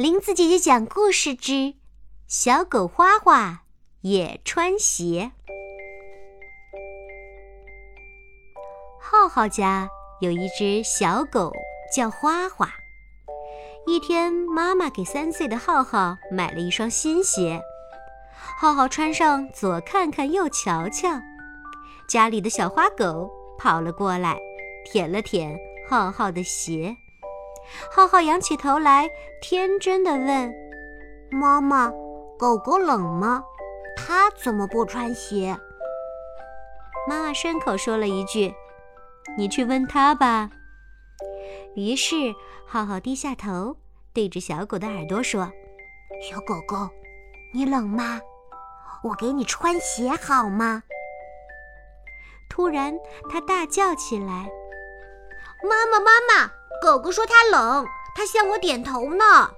林子姐姐讲故事之小狗花花也穿鞋。浩浩家有一只小狗叫花花。一天，妈妈给三岁的浩浩买了一双新鞋，浩浩穿上，左看看，右瞧瞧。家里的小花狗跑了过来，舔了舔浩浩的鞋。浩浩仰起头来，天真的问：“妈妈，狗狗冷吗？它怎么不穿鞋？”妈妈顺口说了一句：“你去问它吧。”于是浩浩低下头，对着小狗的耳朵说：“小狗狗，你冷吗？我给你穿鞋好吗？”突然，它大叫起来：“妈妈，妈妈！”狗狗说它冷，它向我点头呢。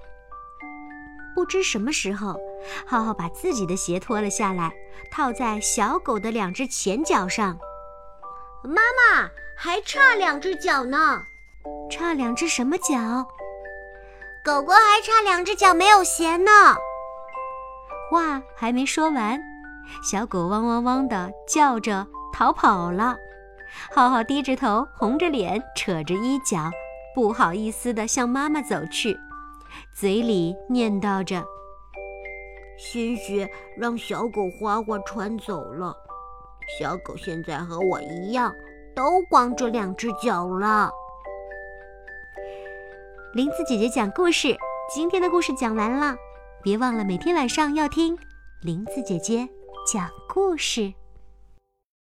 不知什么时候，浩浩把自己的鞋脱了下来，套在小狗的两只前脚上。妈妈还差两只脚呢，差两只什么脚？狗狗还差两只脚没有鞋呢。话还没说完，小狗汪汪汪的叫着逃跑了。浩浩低着头，红着脸，扯着衣角。不好意思地向妈妈走去，嘴里念叨着：“新鞋让小狗花花穿走了，小狗现在和我一样，都光着两只脚了。”林子姐姐讲故事，今天的故事讲完了，别忘了每天晚上要听林子姐姐讲故事。